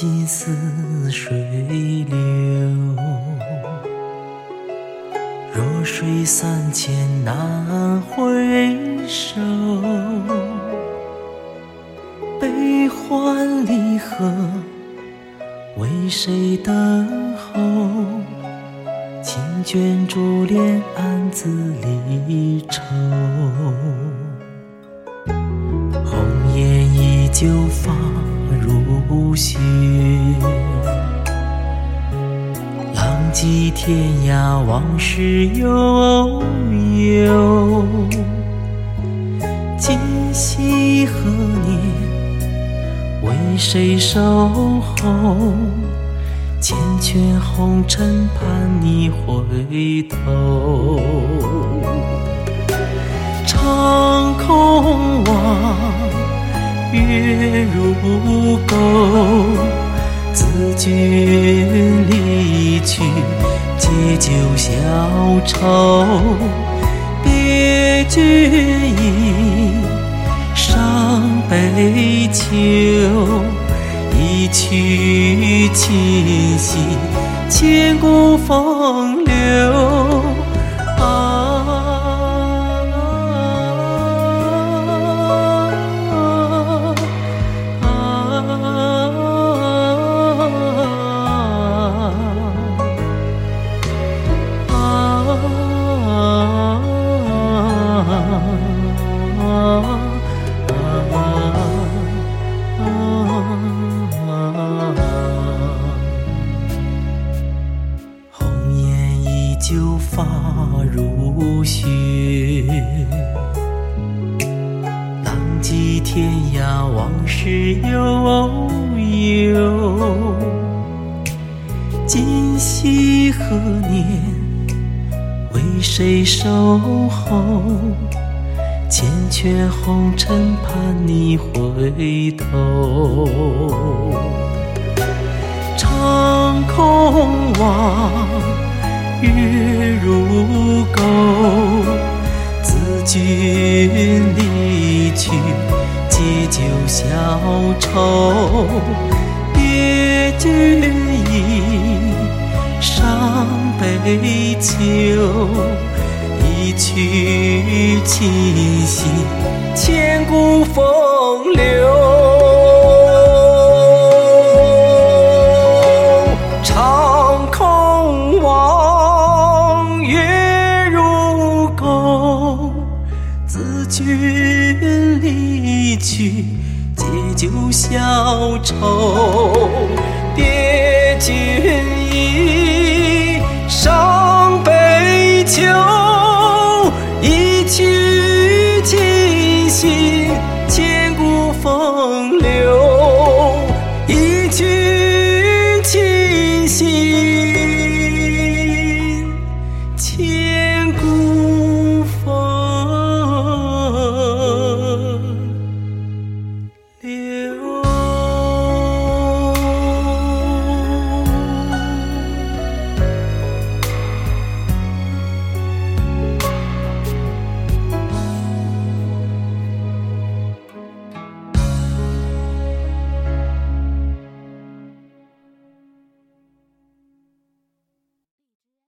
心似水流，弱水三千难回首。悲欢离合，为谁等候？轻卷珠帘，暗自离愁。红颜依旧发。如雪，浪迹天涯，往事悠悠。今夕何年？为谁守候？缱绻红尘，盼你回头。月如钩，自君离去，借酒消愁。别君意，伤悲秋。一曲琴兮，千古风流。旧发如雪，浪迹天涯，往事悠悠。今夕何年？为谁守候？缱绻红尘，盼你回头。长空望。月如钩，自君离去，借酒消愁。别君意，伤悲秋。一曲琴兮，千古风流。君离去，借酒消愁。